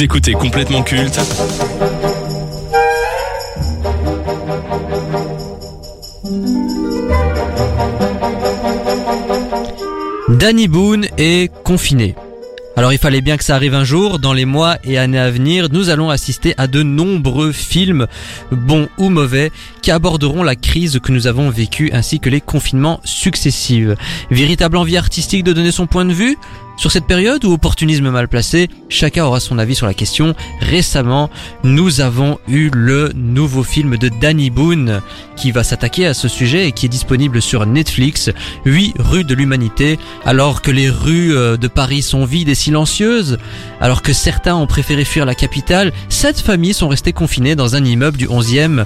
Écoutez complètement culte Danny Boone est confiné. Alors il fallait bien que ça arrive un jour, dans les mois et années à venir, nous allons assister à de nombreux films, bons ou mauvais, qui aborderont la crise que nous avons vécue ainsi que les confinements successifs. Véritable envie artistique de donner son point de vue? Sur cette période ou opportunisme mal placé Chacun aura son avis sur la question. Récemment, nous avons eu le nouveau film de Danny Boone qui va s'attaquer à ce sujet et qui est disponible sur Netflix, 8 rues de l'humanité. Alors que les rues euh, de Paris sont vides et silencieuses, alors que certains ont préféré fuir la capitale, sept familles sont restées confinées dans un immeuble du 11e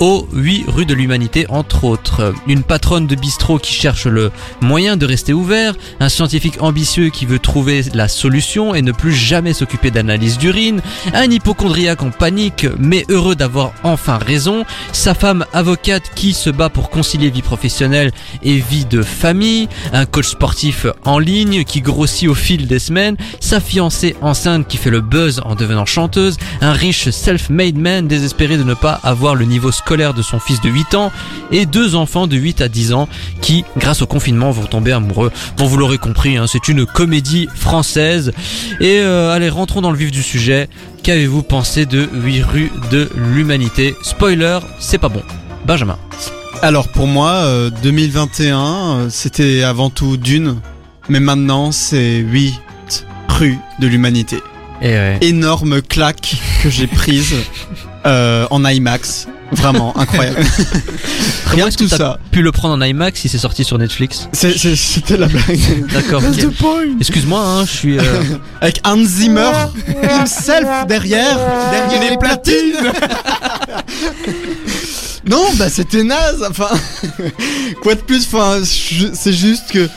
aux 8 rues de l'humanité entre autres. Une patronne de bistrot qui cherche le moyen de rester ouvert, un scientifique ambitieux qui veut trouver la solution et ne plus jamais s'occuper d'analyse d'urine, un hypochondriaque en panique mais heureux d'avoir enfin raison, sa femme avocate qui se bat pour concilier vie professionnelle et vie de famille, un coach sportif en ligne qui grossit au fil des semaines, sa fiancée enceinte qui fait le buzz en devenant chanteuse, un riche self-made man désespéré de ne pas avoir le niveau scolaire de son fils de 8 ans. Et deux enfants de 8 à 10 ans qui, grâce au confinement, vont tomber amoureux. Bon, vous l'aurez compris, hein, c'est une comédie française. Et euh, allez, rentrons dans le vif du sujet. Qu'avez-vous pensé de 8 rues de l'humanité? Spoiler, c'est pas bon. Benjamin. Alors pour moi, euh, 2021, euh, c'était avant tout Dune, mais maintenant c'est 8 rues de l'humanité. Et ouais. Énorme claque que j'ai prise euh, en IMAX. Vraiment incroyable. Rien que que tout ça. pu le prendre en IMAX si c'est sorti sur Netflix C'était la blague. D'accord. Excuse-moi, hein, je suis. euh, Avec Hans Zimmer himself derrière, derrière les platines. non, bah c'était naze. Enfin, quoi de plus Enfin, c'est juste que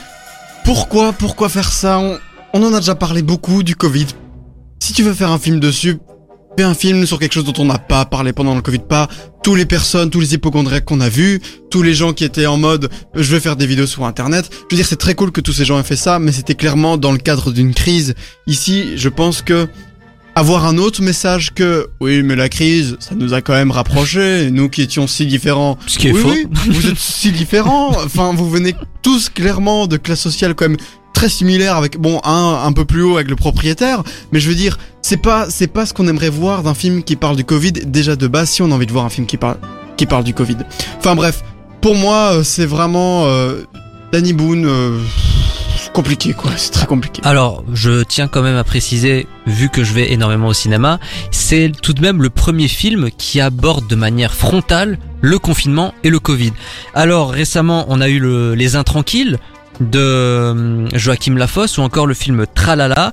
pourquoi, pourquoi faire ça? On, on en a déjà parlé beaucoup du Covid. Si tu veux faire un film dessus, fais un film sur quelque chose dont on n'a pas parlé pendant le Covid, pas tous les personnes, tous les hypochondriacs qu'on a vus, tous les gens qui étaient en mode je vais faire des vidéos sur internet. Je veux dire, c'est très cool que tous ces gens aient fait ça, mais c'était clairement dans le cadre d'une crise. Ici, je pense que avoir un autre message que oui, mais la crise, ça nous a quand même rapprochés, nous qui étions si différents. Ce qui est oui, faux. oui, vous êtes si différents. Enfin, vous venez tous clairement de classes sociales quand même très similaires avec bon un un peu plus haut avec le propriétaire, mais je veux dire, c'est pas c'est pas ce qu'on aimerait voir d'un film qui parle du Covid déjà de base si on a envie de voir un film qui parle qui parle du Covid. Enfin bref, pour moi, euh, c'est vraiment euh, Danny Boone euh, compliqué quoi, c'est très compliqué. Alors, je tiens quand même à préciser, vu que je vais énormément au cinéma, c'est tout de même le premier film qui aborde de manière frontale le confinement et le Covid. Alors, récemment, on a eu le, Les Intranquilles de euh, Joachim Lafosse ou encore le film Tralala,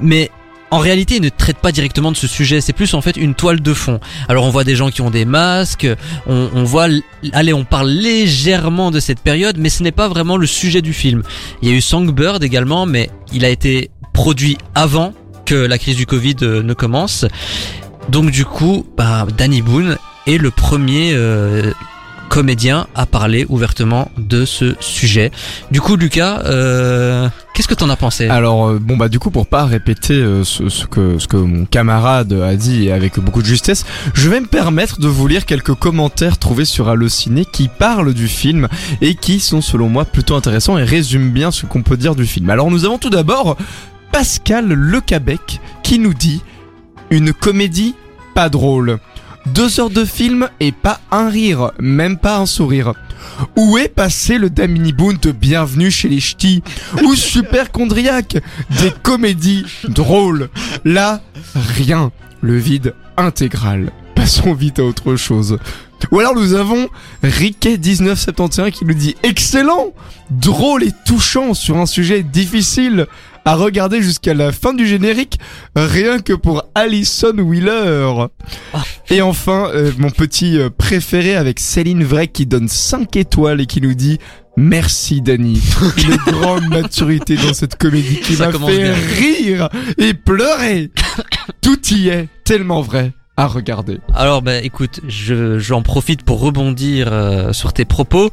mais en réalité, il ne traite pas directement de ce sujet. C'est plus en fait une toile de fond. Alors, on voit des gens qui ont des masques. On, on voit, allez, on parle légèrement de cette période, mais ce n'est pas vraiment le sujet du film. Il y a eu Songbird également, mais il a été produit avant que la crise du Covid euh, ne commence. Donc du coup, bah, Danny Boone est le premier euh, comédien à parler ouvertement de ce sujet. Du coup, Lucas, euh, qu'est-ce que t'en as pensé? Alors euh, bon bah du coup pour pas répéter euh, ce, ce que ce que mon camarade a dit avec beaucoup de justesse, je vais me permettre de vous lire quelques commentaires trouvés sur Allociné qui parlent du film et qui sont selon moi plutôt intéressants et résument bien ce qu'on peut dire du film. Alors nous avons tout d'abord Pascal Lecabec qui nous dit une comédie pas drôle. Deux heures de film et pas un rire, même pas un sourire. Où est passé le Damini Boone de Bienvenue chez les Ch'tis Ou Super Chondriac Des comédies drôles. Là, rien. Le vide intégral. Passons vite à autre chose. Ou alors nous avons Riquet1971 qui nous dit Excellent Drôle et touchant sur un sujet difficile à regarder jusqu'à la fin du générique, rien que pour Alison Wheeler. Et enfin, euh, mon petit euh, préféré avec Céline Vrai qui donne 5 étoiles et qui nous dit Merci Dany, une grande maturité dans cette comédie qui m'a fait bien. rire et pleurer. Tout y est tellement vrai à regarder. Alors, bah, écoute, je, j'en profite pour rebondir euh, sur tes propos.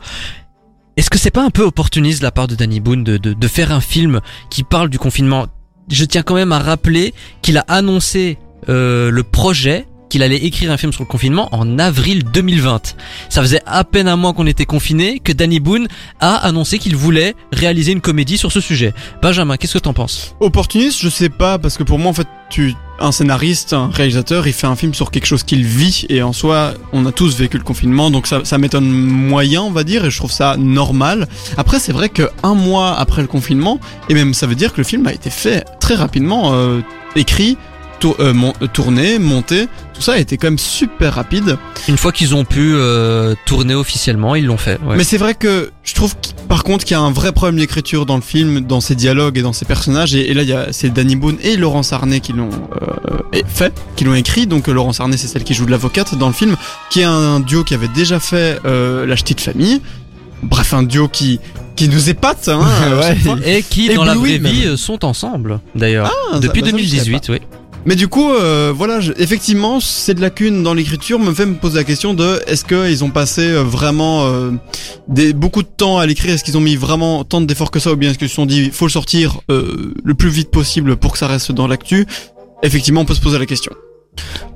Est-ce que c'est pas un peu opportuniste de la part de Danny Boone de, de, de faire un film qui parle du confinement? Je tiens quand même à rappeler qu'il a annoncé euh, le projet qu'il allait écrire un film sur le confinement en avril 2020. Ça faisait à peine un mois qu'on était confiné que Danny Boone a annoncé qu'il voulait réaliser une comédie sur ce sujet. Benjamin, qu'est-ce que t'en penses? Opportuniste, je sais pas, parce que pour moi, en fait, tu, un scénariste, un réalisateur, il fait un film sur quelque chose qu'il vit, et en soi, on a tous vécu le confinement, donc ça, m'étonne moyen, on va dire, et je trouve ça normal. Après, c'est vrai que un mois après le confinement, et même ça veut dire que le film a été fait très rapidement, euh, écrit, tour- euh, mon- euh, tourné, monté, tout ça a été quand même super rapide. Une fois qu'ils ont pu euh, tourner officiellement, ils l'ont fait. ouais. Mais c'est vrai que je trouve qu'- par contre qu'il y a un vrai problème d'écriture dans le film, dans ses dialogues et dans ses personnages. Et, et là, il y a c'est Danny Boone et Laurence Arnay qui l'ont euh, fait, qui l'ont écrit. Donc Laurence Arnay, c'est celle qui joue de l'avocate dans le film, qui est un duo qui avait déjà fait La Petite Famille. Bref, un duo qui qui nous épate. Hein, Ouais. Et qui, Et dans la vraie vie, même. sont ensemble, d'ailleurs. Ah, Depuis bah, ça, je savais 2018, oui. Mais du coup, euh, voilà, je- effectivement, cette lacune dans l'écriture me fait me poser la question de est-ce qu'ils ont passé euh, vraiment euh, des, beaucoup de temps à l'écrire? Est-ce qu'ils ont mis vraiment tant d'efforts que ça? Ou bien est-ce qu'ils se sont dit faut le sortir euh, le plus vite possible pour que ça reste dans l'actu? Effectivement, on peut se poser la question.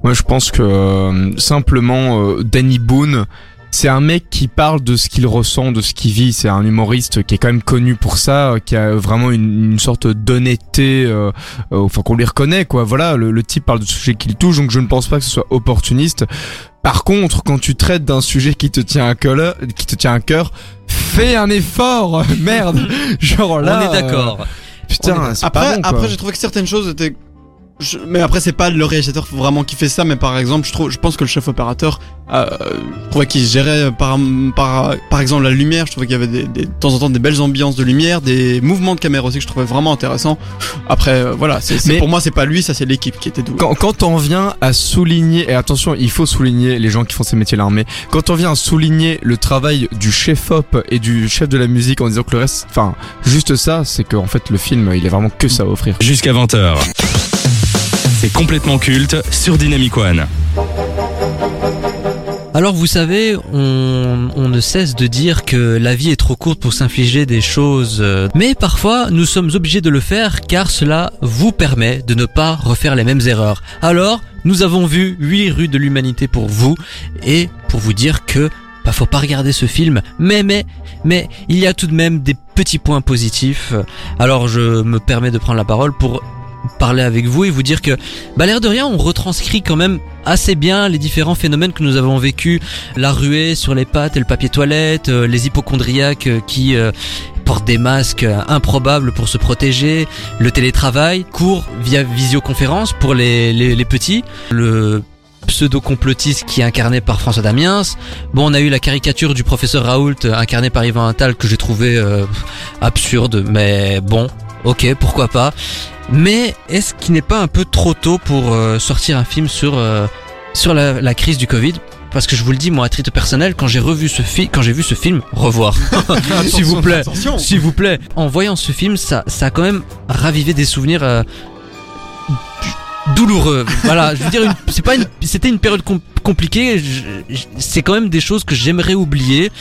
Moi, je pense que euh, simplement euh, Danny Boone, c'est un mec qui parle de ce qu'il ressent, de ce qu'il vit. C'est un humoriste qui est quand même connu pour ça, euh, qui a vraiment une, une sorte d'honnêteté, euh, euh, enfin qu'on lui reconnaît quoi. Voilà, le, le type parle de sujets qu'il touche, donc je ne pense pas que ce soit opportuniste. Par contre, quand tu traites d'un sujet qui te tient à cœur, qui te tient à cœur, fais un effort, merde. Genre là, On est d'accord. euh, putain, c'est pas Après, bon, quoi. après, j'ai trouvé que certaines choses étaient. Je- Mais après, c'est pas le réalisateur vraiment qui fait ça, mais par exemple, je trouve, je pense que le chef opérateur, euh, je trouvais qu'il gérait par, par, par exemple la lumière. Je trouvais qu'il y avait des, des- de temps en temps des belles ambiances de lumière, des mouvements de caméra aussi que je trouvais vraiment intéressants. Après, euh, voilà, c'est pour moi, c'est pas lui, ça c'est l'équipe qui était douée. Quand, quand on vient à souligner, et attention, il faut souligner les gens qui font ces métiers-là, mais quand on vient à souligner le travail du chef-op et du chef de la musique en disant que le reste, enfin, juste ça, c'est qu'en fait le film, il est vraiment que ça à offrir. Jusqu'à 20h. C'est complètement culte sur Dynamic One. Alors vous savez, on, ne cesse de dire que la vie est trop courte pour s'infliger des choses, euh, mais parfois nous sommes obligés de le faire car cela vous permet de ne pas refaire les mêmes erreurs. Alors, nous avons vu 8 rues de l'humanité pour vous et pour vous dire que bah faut pas regarder ce film, mais mais mais il y a tout de même des petits points positifs. Alors je me permets de prendre la parole pour parler avec vous et vous dire que bah l'air de rien on retranscrit quand même assez bien les différents phénomènes que nous avons vécus. La ruée sur les pattes et le papier toilette euh, les hypochondriaques euh, qui euh, portent des masques euh, improbables pour se protéger. Le télétravail cours via visioconférence pour les, les, les petits. Le pseudo-complotiste qui est incarné par François Damiens. Bon, on a eu la caricature du professeur Raoult euh, incarné par Yvan Attal que j'ai trouvé euh, absurde, mais bon, ok, pourquoi pas. Mais est-ce qu'il n'est pas un peu trop tôt pour euh, sortir un film sur euh, sur la, la crise du Covid? Parce que je vous le dis, moi, à titre personnel, quand j'ai revu ce film, quand j'ai vu ce film, revoir, s'il vous plaît, s'il vous plaît. En voyant ce film, ça, ça a quand même ravivé des souvenirs euh, douloureux. voilà, je veux dire, c'est pas c'était une période com- compliquée. C'est quand même des choses que j'aimerais oublier,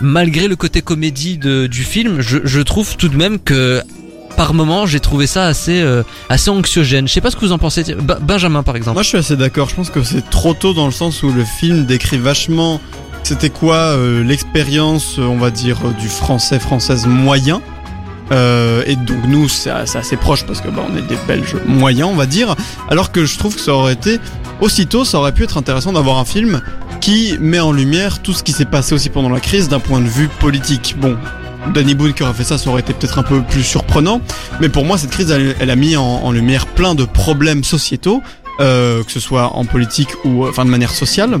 malgré le côté comédie de, du film. Je, je trouve tout de même que par moment, j'ai trouvé ça assez, euh, assez anxiogène. Je sais pas ce que vous en pensez. Benjamin, par exemple. Moi, je suis assez d'accord. Je pense que c'est trop tôt dans le sens où le film décrit vachement c'était quoi euh, l'expérience, euh, on va dire, du français française moyen. Et donc nous, c'est assez proche parce que bah, on est des Belges moyens, on va dire. Alors que je trouve que ça aurait été aussitôt, ça aurait pu être intéressant d'avoir un film qui met en lumière tout ce qui s'est passé aussi pendant la crise d'un point de vue politique. Bon. Danny Boone qui aurait fait ça, ça aurait été peut-être un peu plus surprenant. Mais pour moi, cette crise, elle, a mis en, lumière plein de problèmes sociétaux, euh, que ce soit en politique ou enfin de manière sociale.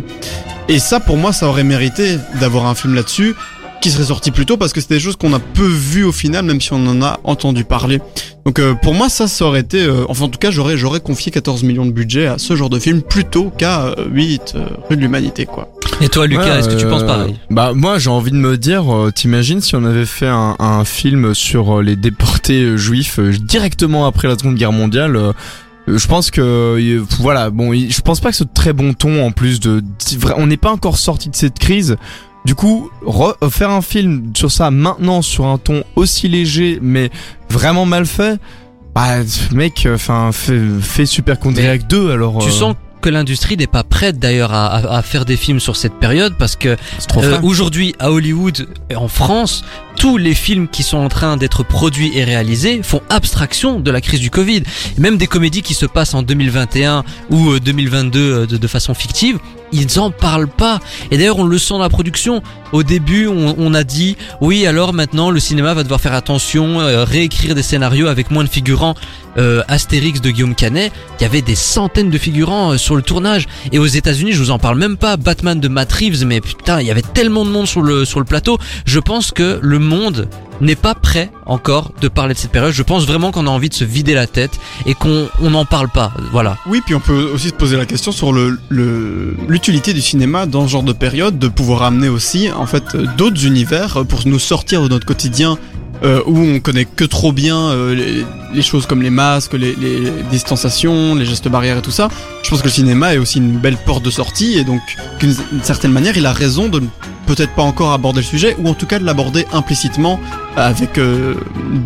Et ça, pour moi, ça aurait mérité d'avoir un film là-dessus qui serait sorti plus tôt parce que c'est des choses qu'on a peu vues au final, même si on en a entendu parler. Donc euh, pour moi, ça, ça aurait été, euh, enfin en tout cas, j'aurais j'aurais confié 14 millions de budget à ce genre de film plutôt qu'à euh, 8 euh, rue de l'humanité, quoi. Et toi, Lucas, Ouais, est-ce que tu euh, penses pareil? Bah moi j'ai envie de me dire, euh, t'imagines si on avait fait un, un film sur euh, les déportés euh, juifs euh, directement après la Seconde Guerre mondiale. euh, euh, je pense que euh, voilà bon je pense pas que ce très bon ton en plus de c'est vrai, on n'est pas encore sorti de cette crise du coup re- faire un film sur ça maintenant sur un ton aussi léger mais vraiment mal fait Bah, mec, enfin, fais, fais Super Condriac 2 alors. Tu euh, sens que l'industrie n'est pas prête d'ailleurs à, à- à faire des films sur cette période parce que euh, aujourd'hui à Hollywood et en France, tous les films qui sont en train d'être produits et réalisés font abstraction de la crise du Covid. Même des comédies qui se passent en 2021 ou euh, 2022 euh, de, de façon fictive, ils en parlent pas. Et d'ailleurs, on le sent dans la production. Au début, on, a dit oui, alors maintenant le cinéma va devoir faire attention, euh, réécrire des scénarios avec moins de figurants. Euh, Astérix de Guillaume Canet, il y avait des centaines de figurants euh, sur le tournage. Et aux États-Unis, je vous en parle même pas. Batman de Matt Reeves, mais putain, il y avait tellement de monde sur le sur le plateau. Je pense que le monde n'est pas prêt encore de parler de cette période. Je pense vraiment qu'on a envie de se vider la tête et qu'on on n'en parle pas. Voilà. Oui, puis on peut aussi se poser la question sur l'utilité du cinéma dans ce genre de période, de pouvoir amener aussi en fait d'autres univers pour nous sortir de notre quotidien euh, où on connaît que trop bien euh, les, choses comme les masques, les, les distanciations, les gestes barrières et tout ça. Je pense que le cinéma est aussi une belle porte de sortie et donc d'une certaine manière, il a raison de peut-être pas encore aborder le sujet ou en tout cas de l'aborder implicitement avec euh,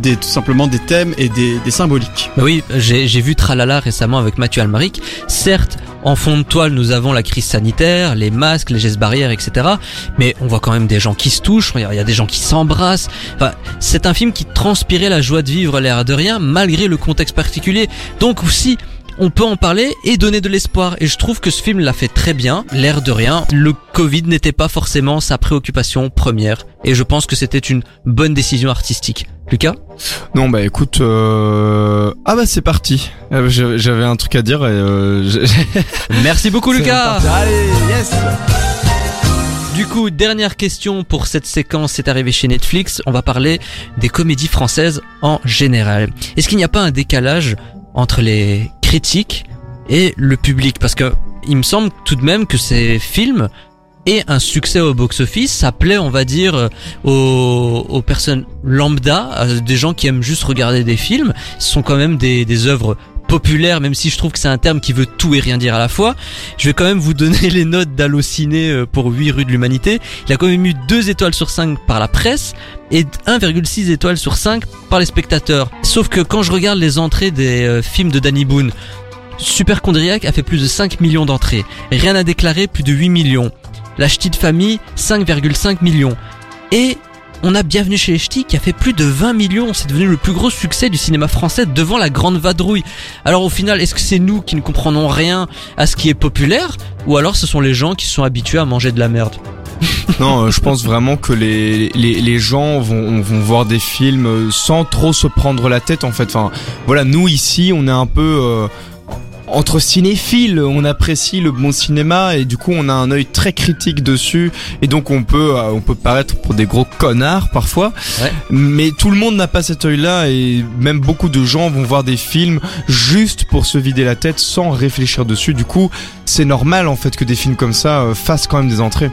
des tout simplement des thèmes et des, des symboliques. Bah oui, j'ai vu Tralala récemment avec Mathieu Almaric. Certes, en fond de toile, nous avons la crise sanitaire, les masques, les gestes barrières, etc. Mais on voit quand même des gens qui se touchent, il y a des gens qui s'embrassent. Enfin, c'est un film qui transpirait la joie de vivre l'air de rien, malgré le contexte particulier. Donc aussi, on peut en parler et donner de l'espoir. Et je trouve que ce film l'a fait très bien, l'air de rien. Le Covid n'était pas forcément sa préoccupation première. Et je pense que c'était une bonne décision artistique. Lucas? Non, bah écoute, euh... ah bah c'est parti. Euh, J'avais un truc à dire et euh, Merci beaucoup Lucas. Allez, yes. Du coup, dernière question pour cette séquence, c'est arrivé chez Netflix. On va parler des comédies françaises en général. Est-ce qu'il n'y a pas un décalage entre les critiques et le public Parce que il me semble tout de même que ces films aient un succès au box-office. Ça plaît, on va dire, euh, aux, aux personnes lambda, à des gens qui aiment juste regarder des films. Ce sont quand même des, des œuvres populaires, même si je trouve que c'est un terme qui veut tout et rien dire à la fois. Je vais quand même vous donner les notes d'Allociné euh, pour 8 rues de l'humanité. Il a quand même eu 2 étoiles sur 5 par la presse et 1,6 étoiles sur 5 par les spectateurs. Sauf que quand je regarde les entrées des euh, films de Danny Boone, Super Condriac a fait plus de 5 millions d'entrées. Rien à déclarer, plus de 8 millions. La Ch'ti de famille, 5,5 millions. Et on a Bienvenue chez les qui a fait plus de 20 millions. C'est devenu le plus gros succès du cinéma français devant la Grande Vadrouille. Alors au final, est-ce que c'est nous qui ne comprenons rien à ce qui est populaire ou alors ce sont les gens qui sont habitués à manger de la merde? Non, euh, je pense vraiment que les gens vont, vont voir des films euh, sans trop se prendre la tête en fait. Enfin, voilà, nous ici, on est un peu euh, entre cinéphiles, on apprécie le bon cinéma et du coup on a un œil très critique dessus et donc on peut euh, on peut paraître pour des gros connards parfois. Ouais. Mais tout le monde n'a pas cet œil-là et même beaucoup de gens vont voir des films juste pour se vider la tête sans réfléchir dessus. Du coup, c'est normal en fait que des films comme ça euh, fassent quand même des entrées.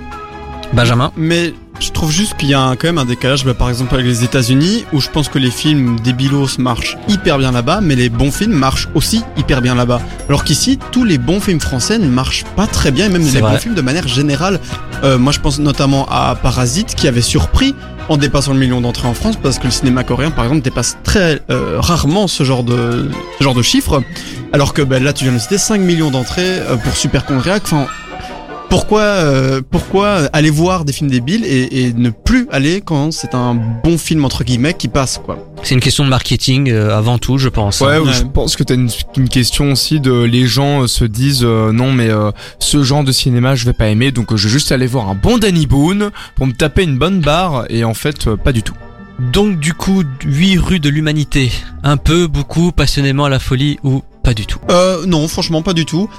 Benjamin Mais je trouve juste qu'il y a un- quand même un décalage, bah, par exemple avec les États-Unis, où je pense que les films débilos marchent hyper bien là-bas, mais les bons films marchent aussi hyper bien là-bas. Alors qu'ici, tous les bons films français ne marchent pas très bien, et même les vrai. bons films de manière générale. Euh, moi, je pense notamment à Parasite, qui avait surpris en dépassant le million d'entrées en France, parce que le cinéma coréen, par exemple, dépasse très euh, rarement ce genre de ce genre de chiffres. Alors que bah, là, tu viens de citer 5 millions d'entrées euh, pour Super. Enfin, pourquoi, euh, pourquoi aller voir des films débiles et, et ne plus aller quand c'est un bon film entre guillemets qui passe quoi? C'est une question de marketing euh, avant tout, je pense. Ouais, Ouais. je pense que t'as une, une question aussi de les gens euh, se disent euh, non mais euh, ce genre de cinéma je vais pas aimer donc euh, je vais juste aller voir un bon Danny Boone pour me taper une bonne barre et en fait euh, pas du tout. Donc du coup, 8 rues de l'humanité. Un peu, beaucoup, passionnément à la folie ou pas du tout? Euh non, franchement pas du tout.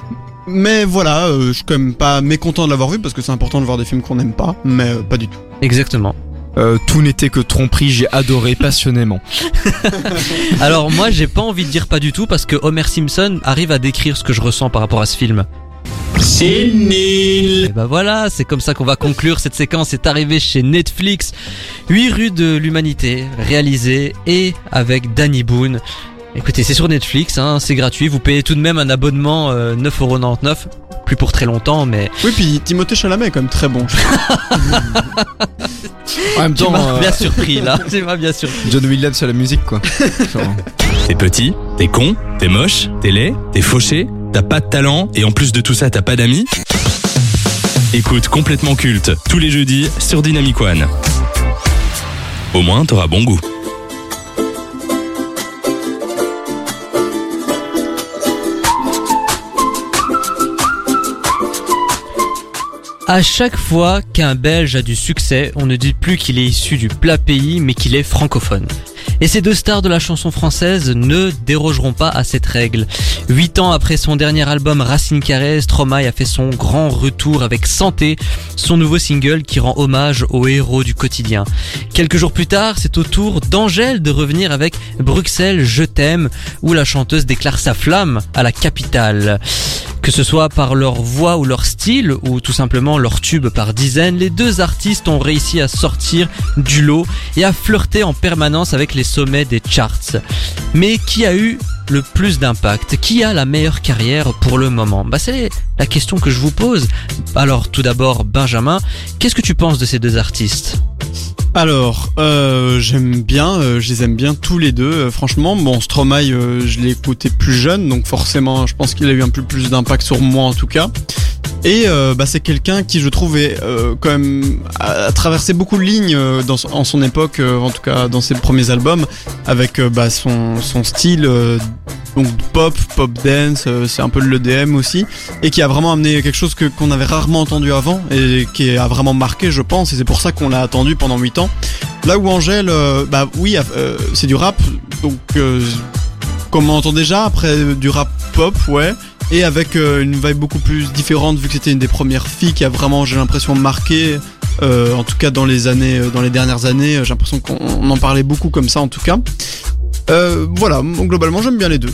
Mais voilà, euh, je suis quand même pas mécontent de l'avoir vu parce que c'est important de voir des films qu'on n'aime pas, mais euh, pas du tout. Exactement. Euh, tout n'était que tromperie, j'ai adoré passionnément. Alors moi, j'ai pas envie de dire pas du tout parce que Homer Simpson arrive à décrire ce que je ressens par rapport à ce film. C'est nul. Et bah voilà, c'est comme ça qu'on va conclure cette séquence. C'est arrivé chez Netflix. 8 rues de l'humanité, réalisé et avec Danny Boone. Écoutez, c'est sur Netflix, hein, c'est gratuit. Vous payez tout de même un abonnement euh, 9,99€. plus pour très longtemps, mais Oui, puis Timothée Chalamet est quand même très bon. En même tu temps, m'as euh, bien surpris là. Tu m'as bien surpris. John Williams à la musique, quoi. Genre, T'es petit, t'es con, t'es moche, t'es laid, t'es fauché, t'as pas de talent et en plus de tout ça t'as pas d'amis Écoute complètement culte tous les jeudis sur Dynamic One. Au moins t'auras bon goût. À chaque fois qu'un Belge a du succès, on ne dit plus qu'il est issu du plat pays, mais qu'il est francophone. Et ces deux stars de la chanson française ne dérogeront pas à cette règle. Huit ans après son dernier album Racine Carrée, Stromae a fait son grand retour avec Santé, son nouveau single qui rend hommage aux héros du quotidien. Quelques jours plus tard, c'est au tour d'Angèle de revenir avec Bruxelles, je t'aime, où la chanteuse déclare sa flamme à la capitale. Que ce soit par leur voix ou leur style, ou tout simplement leur tube par dizaines, les deux artistes ont réussi à sortir du lot et à flirter en permanence avec les sommets des charts. Mais qui a eu le plus d'impact? Qui a la meilleure carrière pour le moment? Bah c'est la question que je vous pose. Alors tout d'abord Benjamin, qu'est-ce que tu penses de ces deux artistes? Alors, euh, j'aime bien, euh, je les aime bien tous les deux. euh, franchement, bon, Stromae, je l'ai écouté plus jeune, donc forcément, je pense qu'il a eu un peu plus d'impact sur moi en tout cas. Et bah, c'est quelqu'un qui, je trouve, est, quand même a, traversé beaucoup de lignes dans, en son époque, en tout cas dans ses premiers albums, avec bah, son, son style. Donc pop, pop dance, euh, c'est un peu de l'EDM aussi, et qui a vraiment amené quelque chose que qu'on avait rarement entendu avant et qui a vraiment marqué, je pense, et c'est pour ça qu'on l'a attendu pendant 8 ans. Là où Angèle, euh, bah oui, euh, c'est du rap, donc euh, comme on entend déjà, après euh, du rap pop, ouais, et avec une vibe beaucoup plus différente vu que c'était une des premières filles qui a vraiment, j'ai l'impression, marqué. en tout cas dans les années, dans les dernières années, j'ai l'impression qu'on on en parlait beaucoup comme ça en tout cas. Euh, voilà, globalement j'aime bien les deux.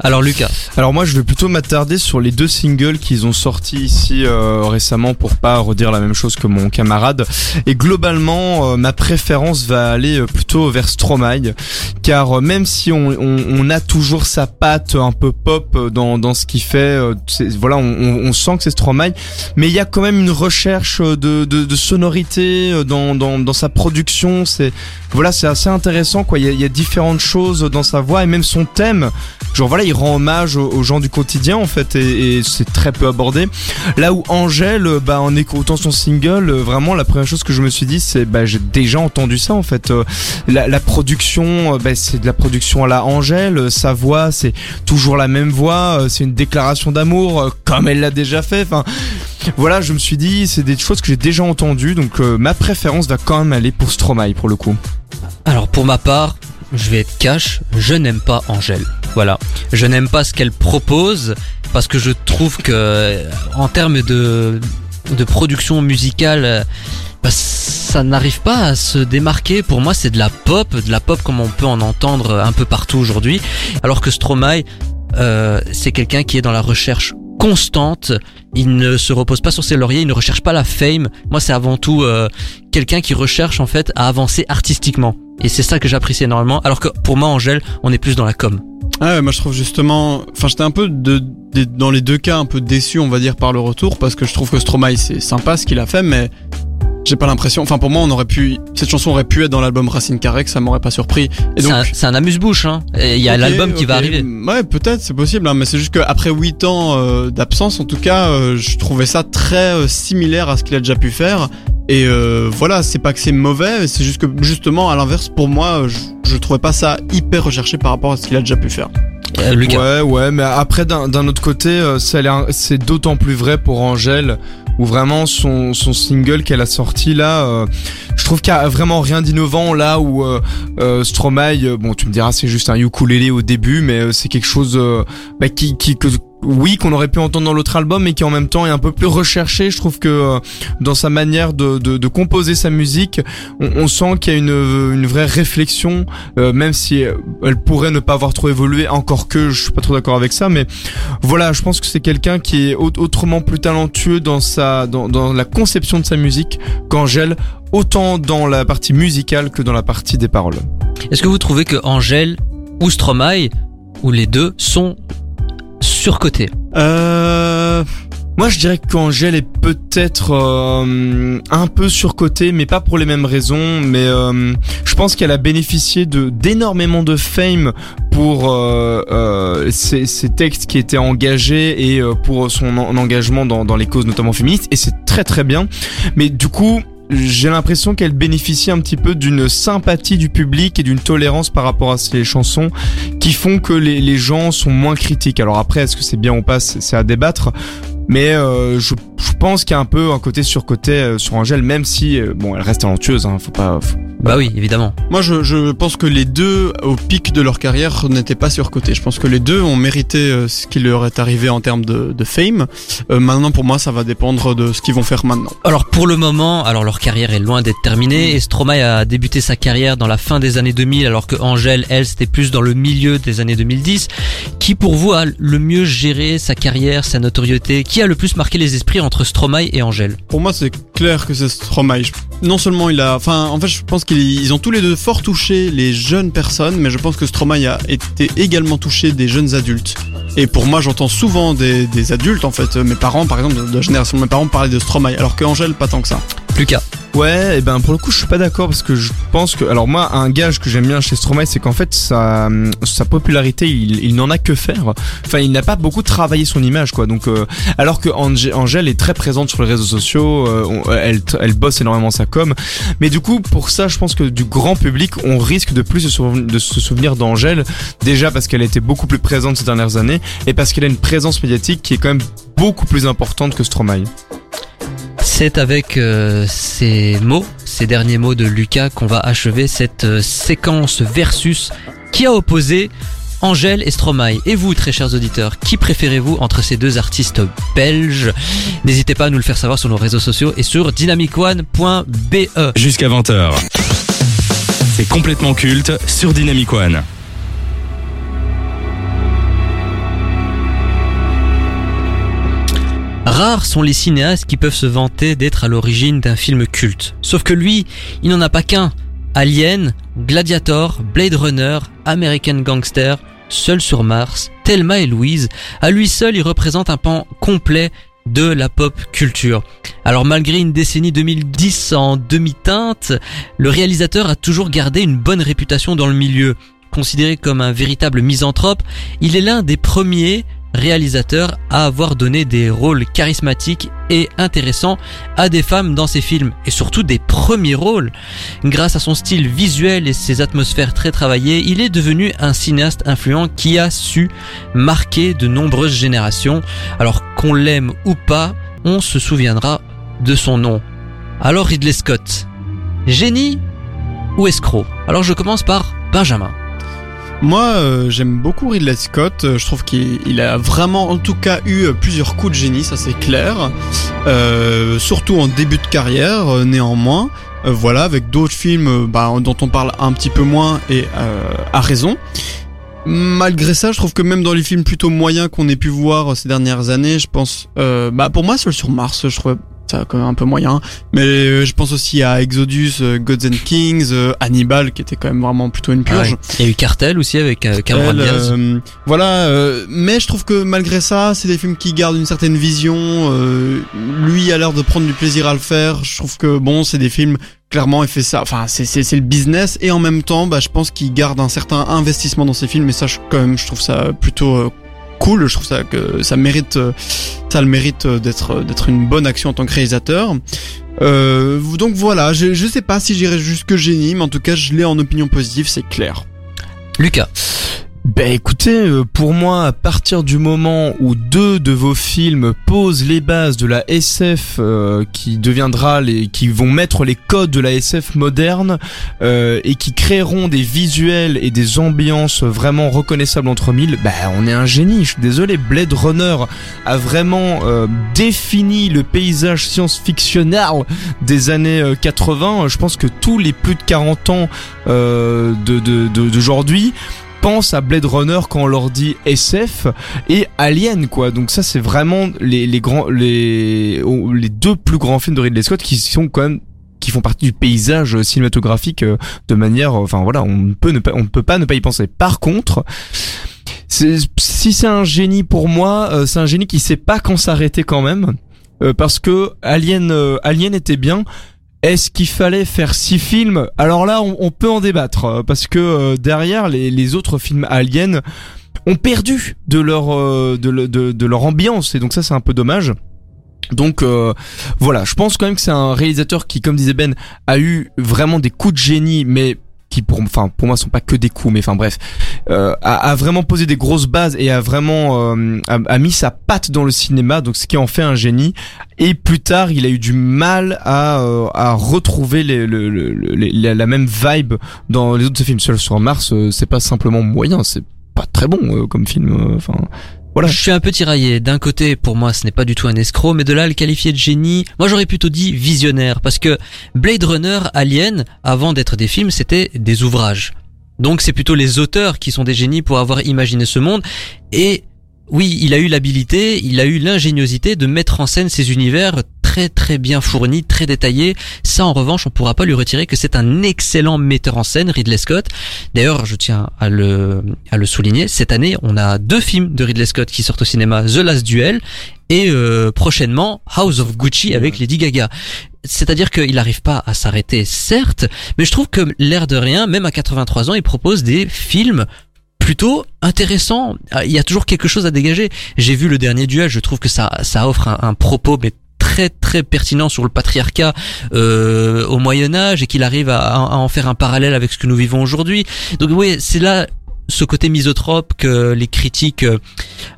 Alors Lucas, Alors moi je vais plutôt m'attarder sur les deux singles qu'ils ont sortis ici euh, récemment pour pas redire la même chose que mon camarade. Et globalement euh, ma préférence va aller euh, plutôt vers Stromae car euh, même si on, on, on a toujours sa patte un peu pop euh, dans, dans ce qu'il fait voilà on, on, sent que c'est Stromae mais il y a quand même une recherche de, de, de sonorité dans, dans, dans sa production. C'est voilà c'est assez intéressant quoi. Il y, a, il y a différentes choses dans sa voix et même son thème. Genre voilà il rend hommage aux, gens du quotidien en fait et, c'est très peu abordé. Là où Angèle bah en écoutant son single euh, vraiment la première chose que je me suis dit c'est bah j'ai déjà entendu ça en fait. Euh, la, production euh, bah, c'est de la production à la Angèle sa voix c'est toujours la même voix c'est une déclaration d'amour comme elle l'a déjà fait. Enfin voilà je me suis dit c'est des choses que j'ai déjà entendues donc ma préférence va quand même aller pour Stromae pour le coup. Alors pour ma part, je vais être cash, je n'aime pas Angèle. Voilà, je n'aime pas ce qu'elle propose parce que je trouve que euh, en termes de de production musicale euh, bah, ça n'arrive pas à se démarquer. Pour moi, c'est de la pop, de la pop comme on peut en entendre un peu partout aujourd'hui. Alors que Stromae, euh, c'est quelqu'un qui est dans la recherche constante. Il ne se repose pas sur ses lauriers, il ne recherche pas la fame. Moi, c'est avant tout euh, quelqu'un qui recherche en fait à avancer artistiquement. Et c'est ça que j'apprécie énormément. Alors que pour moi, Angèle, on est plus dans la com. Ah ouais, moi je trouve justement, enfin j'étais un peu de, de- dans les deux cas un peu déçu on va dire par le retour parce que je trouve que Stromae c'est sympa ce qu'il a fait mais j'ai pas l'impression, enfin pour moi on aurait pu, cette chanson aurait pu être dans l'album Racine Carré ça m'aurait pas surpris. Et C'est donc un, c'est un amuse-bouche. Hein. Et Il y a l'album qui va arriver. Ouais, peut-être, c'est possible, hein, mais c'est juste qu'après 8 ans euh, d'absence, en tout cas, euh, je trouvais ça très euh, similaire à ce qu'il a déjà pu faire. Et euh, voilà, c'est pas que c'est mauvais, c'est juste que justement, à l'inverse, pour moi, euh, je, je trouvais pas ça hyper recherché par rapport à ce qu'il a déjà pu faire. Euh, Lucas. Ouais, ouais, mais après d'un d'un autre côté, euh, c'est d'autant plus vrai pour Angèle, où vraiment son, son single qu'elle a sorti là, euh, je trouve qu'il y a vraiment rien d'innovant là où Stromae, bon tu me diras c'est juste un ukulélé au début, mais euh, c'est quelque chose euh, bah, qui, qui que, oui qu'on aurait pu entendre dans l'autre album, mais qui en même temps est un peu plus recherché. Je trouve que euh, dans sa manière de, de, de composer sa musique, on, on sent qu'il y a une, une vraie réflexion, euh, même si elle pourrait ne pas avoir trop évolué, encore que je suis pas trop d'accord avec ça, mais voilà, je pense que c'est quelqu'un qui est au- autrement plus talentueux dans sa dans, dans la conception de sa musique qu'Angèle, autant dans la partie musicale que dans la partie des paroles. Est-ce que vous trouvez que Angèle ou Stromae, ou les deux, sont Euh, Moi, je dirais qu'Angèle est peut-être euh, un peu surcotée, mais pas pour les mêmes raisons. Mais euh, je pense qu'elle a bénéficié de d'énormément de fame pour euh, euh, ses, ses textes qui étaient engagés et euh, pour son en- engagement dans, dans les causes notamment féministes. Et c'est très très bien. Mais du coup. J'ai l'impression qu'elle bénéficie un petit peu d'une sympathie du public et d'une tolérance par rapport à ses chansons qui font que les, gens sont moins critiques. Alors après, est-ce que c'est bien ou pas, c'est à débattre. Mais euh, je, je pense qu'il y a un peu un côté surcoté euh, sur Angèle, même si euh, bon, elle reste talentueuse. Hein, faut pas. faut- Bah oui, évidemment. Moi, je, je pense que les deux, au pic de leur carrière, n'étaient pas surcotés. Je pense que les deux ont mérité euh, ce qui leur est arrivé en termes de, de fame. Euh, maintenant, pour moi, ça va dépendre de ce qu'ils vont faire maintenant. Alors pour le moment, alors leur carrière est loin d'être terminée et Stromae a débuté sa carrière dans la fin des années 2000 alors que Angèle, elle, c'était plus dans le milieu des années 2010. Qui pour vous a le mieux géré sa carrière, sa notoriété? Qui a le plus marqué les esprits entre Stromae et Angèle? Pour moi, c'est clair que c'est Stromae. Non seulement il a, enfin, en fait, je pense qu'ils ils ont tous les deux fort touché les jeunes personnes, mais je pense que Stromae a été également touché des jeunes adultes. Et pour moi, j'entends souvent des, adultes, en fait, mes parents, par exemple, de la génération de mes parents, parler de Stromae, alors que Angèle, pas tant que ça. Lucas. Ouais, et ben pour le coup, je suis pas d'accord parce que je pense que, alors moi, un gage que j'aime bien chez Stromae, c'est qu'en fait sa sa popularité, il, il n'en a que faire. Enfin, il n'a pas beaucoup travaillé son image, quoi. Donc, euh, alors que Angèle est très présente sur les réseaux sociaux, euh, on- elle elle bosse énormément sa com. Mais du coup, pour ça, je pense que du grand public, on risque de plus de se souvenir d'Angèle. Déjà parce qu'elle été beaucoup plus présente ces dernières années et parce qu'elle a une présence médiatique qui est quand même beaucoup plus importante que Stromae. C'est avec euh, ces mots, ces derniers mots de Lucas qu'on va achever cette euh, séquence versus qui a opposé Angèle et Stromae. Et vous, très chers auditeurs, qui préférez-vous entre ces deux artistes belges? N'hésitez pas à nous le faire savoir sur nos réseaux sociaux et sur dynamicone.be. Jusqu'à 20h. C'est complètement culte sur Dynamic One. Rares sont les cinéastes qui peuvent se vanter d'être à l'origine d'un film culte. Sauf que lui, il n'en a pas qu'un. Alien, Gladiator, Blade Runner, American Gangster, Seul sur Mars, Thelma et Louise, à lui seul il représente un pan complet de la pop culture. Alors malgré une décennie 2010 en demi-teinte, le réalisateur a toujours gardé une bonne réputation dans le milieu. Considéré comme un véritable misanthrope, il est l'un des premiers réalisateurs à avoir donné des rôles charismatiques et intéressants à des femmes dans ses films, et surtout des premiers rôles. Grâce à son style visuel et ses atmosphères très travaillées, il est devenu un cinéaste influent qui a su marquer de nombreuses générations. Alors qu'on l'aime ou pas, on se souviendra de son nom. Alors Ridley Scott, génie ou escroc? Alors je commence par Benjamin. Moi, euh, j'aime beaucoup Ridley Scott. Euh, Je trouve qu'il il a vraiment, en tout cas, eu euh, plusieurs coups de génie, ça c'est clair. Euh, surtout en début de carrière, euh, néanmoins. Euh, voilà, avec d'autres films bah, dont on parle un petit peu moins et à raison. Malgré ça, je trouve que même dans les films plutôt moyens qu'on ait pu voir ces dernières années, je pense, bah pour moi, Seul sur Mars, je trouve ça quand même un peu moyen. Mais euh, je pense aussi à Exodus, euh, Gods and Kings, euh, Hannibal, qui était quand même vraiment plutôt une purge. Il y a eu Cartel aussi avec euh, Cameron Diaz. euh, voilà, euh, mais je trouve que malgré ça, c'est des films qui gardent une certaine vision. euh, lui a l'air de prendre du plaisir à le faire. Je trouve que bon, c'est des films clairement il fait ça. Enfin, c'est c'est c'est le business et en même temps, bah, je pense qu'il garde un certain investissement dans ses films. Et ça, je, quand même, je trouve ça plutôt euh, cool. Je trouve ça que ça mérite, euh, ça le mérite euh, d'être d'être une bonne action en tant que réalisateur. Euh, donc voilà, je, je sais pas si j'irai jusque génie, mais en tout cas, je l'ai en opinion positive, c'est clair. Lucas. Ben écoutez, euh, pour moi, à partir du moment où deux de vos films posent les bases de la SF euh, qui deviendra les, qui vont mettre les codes de la SF moderne euh, et qui créeront des visuels et des ambiances vraiment reconnaissables entre mille, ben on est un génie. Je suis désolé, Blade Runner a vraiment euh, défini le paysage science-fictionnel des années euh, 80. Je pense que tous les plus de 40 ans euh, de de- d'aujourd'hui pensent à Blade Runner quand on leur dit SF et Alien quoi. Donc ça c'est vraiment les, les grands les oh, les deux plus grands films de Ridley Scott qui sont quand même qui font partie du paysage cinématographique euh, de manière euh, enfin voilà, on peut ne pas on peut pas ne pas y penser. Par contre, si c'est un génie pour moi, euh, c'est un génie qui sait pas quand s'arrêter quand même, parce que Alien, Alien était bien. Est-ce qu'il fallait faire six films? Alors là, on, peut en débattre euh, parce que euh, derrière les, autres films Alien ont perdu de leur euh, leur ambiance et donc ça c'est un peu dommage. Donc voilà, je pense quand même que c'est un réalisateur qui, comme disait Ben, a eu vraiment des coups de génie, mais pour, enfin pour moi sont pas que des coups, mais enfin bref, euh, a, vraiment posé des grosses bases et a vraiment euh, a, mis sa patte dans le cinéma, donc ce qui en fait un génie. Et plus tard, il a eu du mal à, euh, à retrouver la, même vibe dans les autres films. Seul sur Mars, c'est pas simplement moyen, c'est pas très bon comme film. Je suis un peu tiraillé. D'un côté, pour moi, ce n'est pas du tout un escroc, mais de là, le qualifier de génie, moi j'aurais plutôt dit visionnaire, parce que Blade Runner, Alien, avant d'être des films, c'était des ouvrages. Donc c'est plutôt les auteurs qui sont des génies pour avoir imaginé ce monde. Et oui, il a eu l'habilité, il a eu l'ingéniosité de mettre en scène ces univers très très bien fournis, très détaillés. Ça, en revanche, on pourra pas lui retirer que c'est un excellent metteur en scène, Ridley Scott. D'ailleurs, je tiens à le, à le souligner, cette année, on a deux films de Ridley Scott qui sortent au cinéma, The Last Duel et euh, prochainement House of Gucci avec Lady Gaga. C'est-à-dire qu'il n'arrive pas à s'arrêter, certes, mais je trouve que l'air de rien, même à 83 ans, il propose des films plutôt intéressants. Ah, Il y a toujours quelque chose à dégager. J'ai vu le dernier duel, je trouve que ça, ça offre un, propos mais très très pertinent sur le patriarcat euh, au Moyen Âge et qu'il arrive à, à en faire un parallèle avec ce que nous vivons aujourd'hui. Donc oui, c'est là ce côté misotrope que les critiques euh,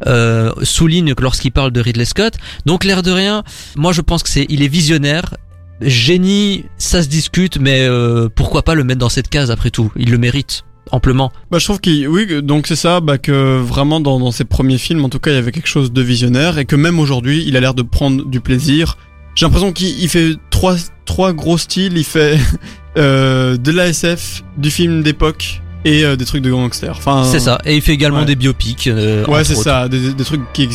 euh, soulignent lorsqu'ils parlent de Ridley Scott. Donc l'air de rien, moi je pense que c'est il est visionnaire. Génie, ça se discute, mais euh, pourquoi pas le mettre dans cette case après tout? Il le mérite amplement. Bah, je trouve qu'il, oui, que- donc c'est ça, bah, que vraiment dans, dans ses premiers films, en tout cas, il y avait quelque chose de visionnaire et que même aujourd'hui, il a l'air de prendre du plaisir. J'ai l'impression qu'il il fait trois, trois gros styles. Il fait euh, de l'ASF, du film d'époque et euh, des trucs de gangsters. Enfin, C'est ça. Et il fait également ouais. des biopics. euh, Ouais, c'est ça, des, des trucs qui,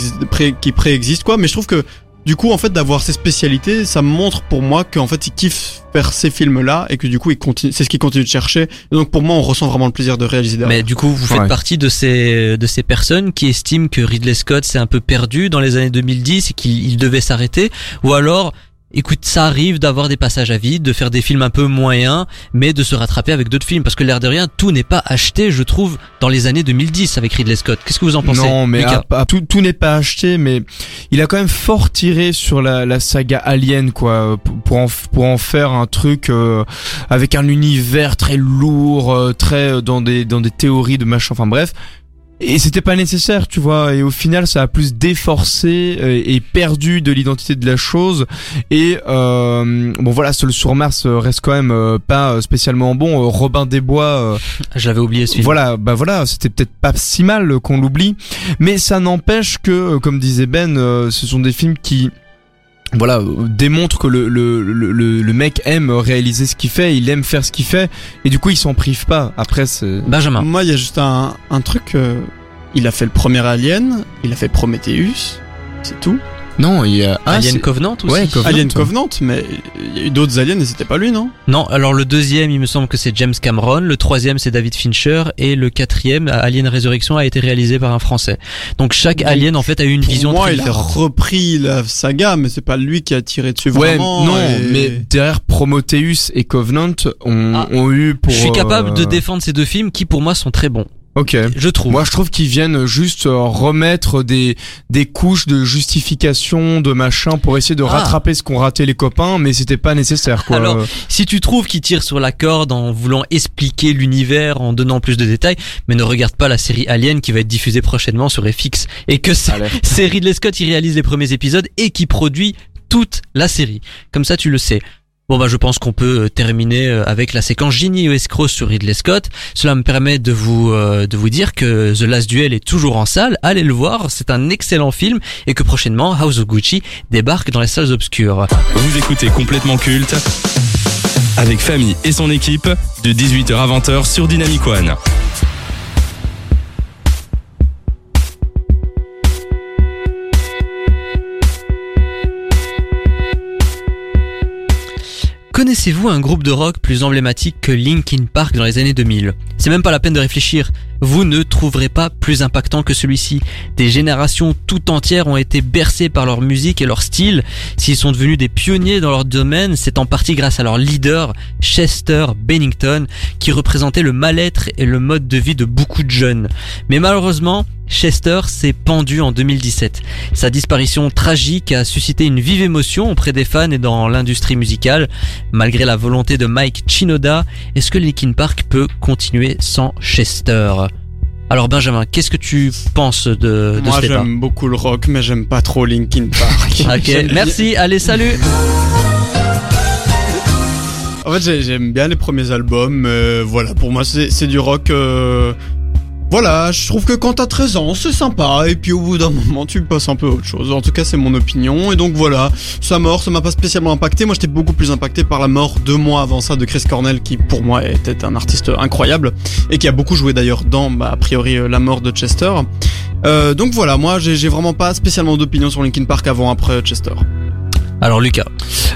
qui préexistent quoi. Mais je trouve que du coup, en fait, d'avoir ces spécialités, ça montre pour moi qu'en fait, il kiffe faire ces films-là et que du coup, il continue, c'est ce qu'il continue de chercher. Et donc, pour moi, on ressent vraiment le plaisir de réaliser derrière. Mais du coup, vous faites Ouais. partie de ces de ces personnes qui estiment que Ridley Scott s'est un peu perdu dans les années 2010 et qu'il il devait s'arrêter, ou alors, écoute, ça arrive d'avoir des passages à vide, de faire des films un peu moyens, mais de se rattraper avec d'autres films, parce que l'air de rien, tout n'est pas acheté, je trouve, dans les années 2010 avec Ridley Scott. Qu'est-ce que vous en pensez Non, mais Lucas à- à- tout, tout n'est pas acheté, mais il a quand même fort tiré sur la, la saga Alien, quoi, en, pour en faire un truc euh, avec un univers très lourd, euh, très euh, dans des dans des théories de machin. Enfin bref. Et c'était pas nécessaire, tu vois. Et au final, ça a plus déforcé euh, et perdu de l'identité de la chose. Et euh, bon, voilà, Seul sur Mars euh, reste quand même pas spécialement bon. Robin des Bois. Je l'avais oublié ce film. voilà, bah voilà, c'était peut-être pas si mal qu'on l'oublie, mais ça n'empêche que, comme disait Ben, ce sont des films qui voilà, euh, démontrent que le, le, le, le- le mec aime réaliser ce qu'il fait, il aime faire ce qu'il fait, et du coup il s'en prive pas. Après, c'est... Benjamin. Moi, il y a juste un, un truc. euh, il a fait le premier Alien, il a fait Prometheus, c'est tout. Non, il y a... Alien Covenant aussi. Ouais, Covenant. Alien Covenant, mais il y a eu d'autres aliens et c'était pas lui, non? Non, alors le deuxième, il me semble que c'est James Cameron, le troisième c'est David Fincher et le quatrième, Alien Résurrection, a été réalisé par un Français. Donc chaque Donc, Alien en fait a eu une Pour vision moi, très il a différente. repris la saga, mais c'est pas lui qui a tiré dessus Ouais, vraiment. non, et- mais derrière Prometheus et Covenant ont, Ah. ont eu pour... Je suis capable de euh, défendre ces deux films qui pour moi sont très bons. Ok. Je trouve. Moi, je trouve qu'ils viennent juste euh, remettre des des couches de justification, de machin, pour essayer de Ah. rattraper ce qu'ont raté les copains, mais c'était pas nécessaire, quoi. Alors, Si tu trouves qu'ils tirent sur la corde en voulant expliquer l'univers, en donnant plus de détails, mais ne regarde pas la série Alien qui va être diffusée prochainement sur FX et que c'est Ridley Scott qui réalise les premiers épisodes et qui produit toute la série. Comme ça, tu le sais. Bon bah je pense qu'on peut euh, terminer euh, avec la séquence Génie ou escroc sur Ridley Scott. Cela me permet de vous euh, de vous dire que The Last Duel est toujours en salle. Allez le voir, c'est un excellent film et que prochainement House of Gucci débarque dans les salles obscures. Vous écoutez complètement culte avec Famille et son équipe de 18h à 20h sur Dynamic One. Connaissez-vous un groupe de rock plus emblématique que Linkin Park dans les années 2000 C'est même pas la peine de réfléchir. Vous ne trouverez pas plus impactant que celui-ci. Des générations tout entières ont été bercées par leur musique et leur style. S'ils sont devenus des pionniers dans leur domaine, c'est en partie grâce à leur leader, Chester Bennington, qui représentait le mal-être et le mode de vie de beaucoup de jeunes. Mais malheureusement, Chester s'est pendu en 2017. Sa disparition tragique a suscité une vive émotion auprès des fans et dans l'industrie musicale. Malgré la volonté de Mike Chinoda, est-ce que Linkin Park peut continuer sans Chester? Alors Benjamin, qu'est-ce que tu penses de, de Moi, j'aime beaucoup le rock, mais j'aime pas trop Linkin Park. Ok, merci, allez salut En fait, j'ai- j'aime bien les premiers albums, mais voilà, pour moi, c'est c'est du rock. euh, Voilà, je trouve que quand t'as 13 ans, c'est sympa, et puis au bout d'un moment, tu passes un peu à autre chose. En tout cas, c'est mon opinion, et donc voilà, sa mort, ça m'a pas spécialement impacté. Moi, j'étais beaucoup plus impacté par la mort deux mois avant ça de Chris Cornell, qui pour moi était un artiste incroyable, et qui a beaucoup joué d'ailleurs dans, bah, a priori, euh, la mort de Chester. Euh, donc voilà, moi, j'ai j'ai vraiment pas spécialement d'opinion sur Linkin Park avant, après Chester. Alors Lucas,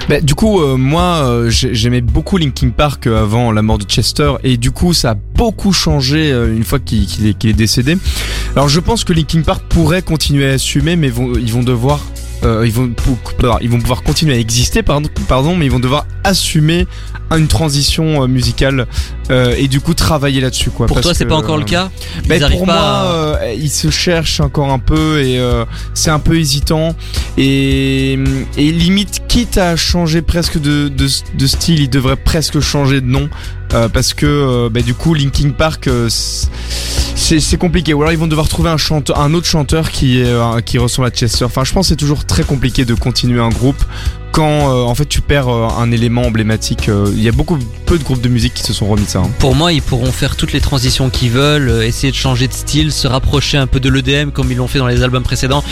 Bah, du coup, euh, moi, euh, j'ai- j'aimais beaucoup Linkin Park euh, avant la mort de Chester, et du coup, ça a beaucoup changé euh, une fois qu'il est, décédé. Alors, je pense que Linkin Park pourrait continuer à assumer, mais ils vont devoir, euh, ils vont, ils vont pouvoir continuer à exister, pardon, pardon, mais ils vont devoir assumer une transition euh, musicale euh, et du coup travailler là-dessus, quoi. pour toi c'est pas encore le cas? Bah, Ils pour pas moi, à- euh, il se cherche encore un peu et euh, c'est un peu hésitant et, et limite quitte à changer presque de, de, de style, il devrait presque changer de nom euh, parce que euh, bah, du coup Linkin Park euh, c'est compliqué ou alors ils vont devoir trouver un autre chanteur qui est qui ressemble à Chester. Enfin, je pense c'est toujours très compliqué de continuer un groupe quand en fait tu perds un élément emblématique. Il y a beaucoup peu de groupes de musique qui se sont remis ça. hein. Pour moi, ils pourront faire toutes les transitions qu'ils veulent, essayer de changer de style, se rapprocher un peu de l'EDM comme ils l'ont fait dans les albums précédents.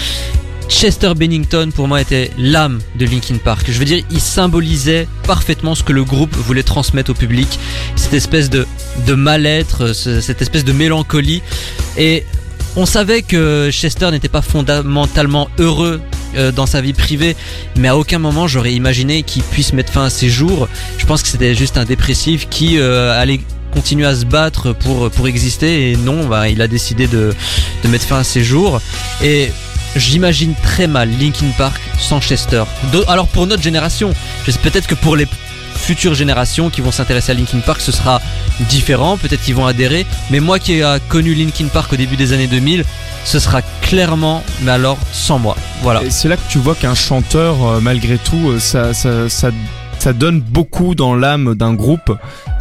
Chester Bennington, pour moi, était l'âme de Linkin Park. Je veux dire, il symbolisait parfaitement ce que le groupe voulait transmettre au public. Cette espèce de, mal-être, ce- cette espèce de mélancolie. Et on savait que Chester n'était pas fondamentalement heureux euh, dans sa vie privée, mais à aucun moment j'aurais imaginé qu'il puisse mettre fin à ses jours. Je pense que c'était juste un dépressif qui euh, allait continuer à se battre pour, pour exister et non, bah, il a décidé de, de mettre fin à ses jours. Et j'imagine très mal Linkin Park sans Chester. Alors pour notre génération, peut-être que pour les futures générations qui vont s'intéresser à Linkin Park, ce sera différent, peut-être qu'ils vont adhérer, mais moi qui ai euh, connu Linkin Park au début des années 2000, ce sera clairement, mais alors sans moi. Voilà. Et c'est là que tu vois qu'un chanteur, euh, malgré tout, euh, ça, ça donne beaucoup dans l'âme d'un groupe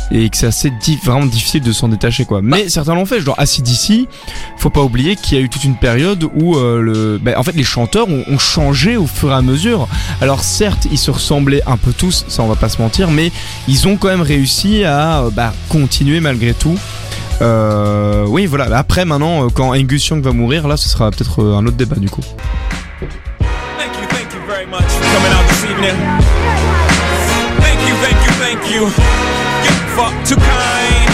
et que c'est assez di- vraiment difficile de s'en détacher quoi. Mais certains l'ont fait, genre ACDC, faut pas oublier qu'il y a eu toute une période où euh, le, bah, en fait les chanteurs ont, ont changé au fur et à mesure. Alors certes ils se ressemblaient un peu tous, ça on va pas se mentir, mais ils ont quand même réussi à euh, bah, continuer malgré tout. Euh, oui voilà. Après maintenant quand Angus Young va mourir, là ce sera peut-être un autre débat du coup. Thank you, thank you very much for you, thank you. You're fuck too kind.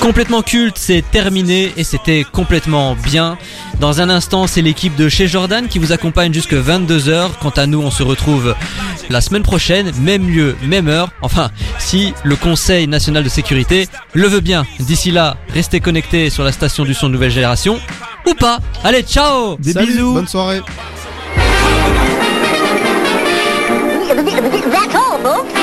Complètement culte, c'est terminé et c'était complètement bien. Dans un instant, c'est l'équipe de chez Jordan qui vous accompagne jusque 22h. Quant à nous, on se retrouve la semaine prochaine, même lieu, même heure. Enfin, si le Conseil national de sécurité le veut bien. D'ici là, restez connectés sur la station du son de nouvelle génération. Ou pas. Allez, ciao Des Salut, bisous. bonne soirée. 뭐?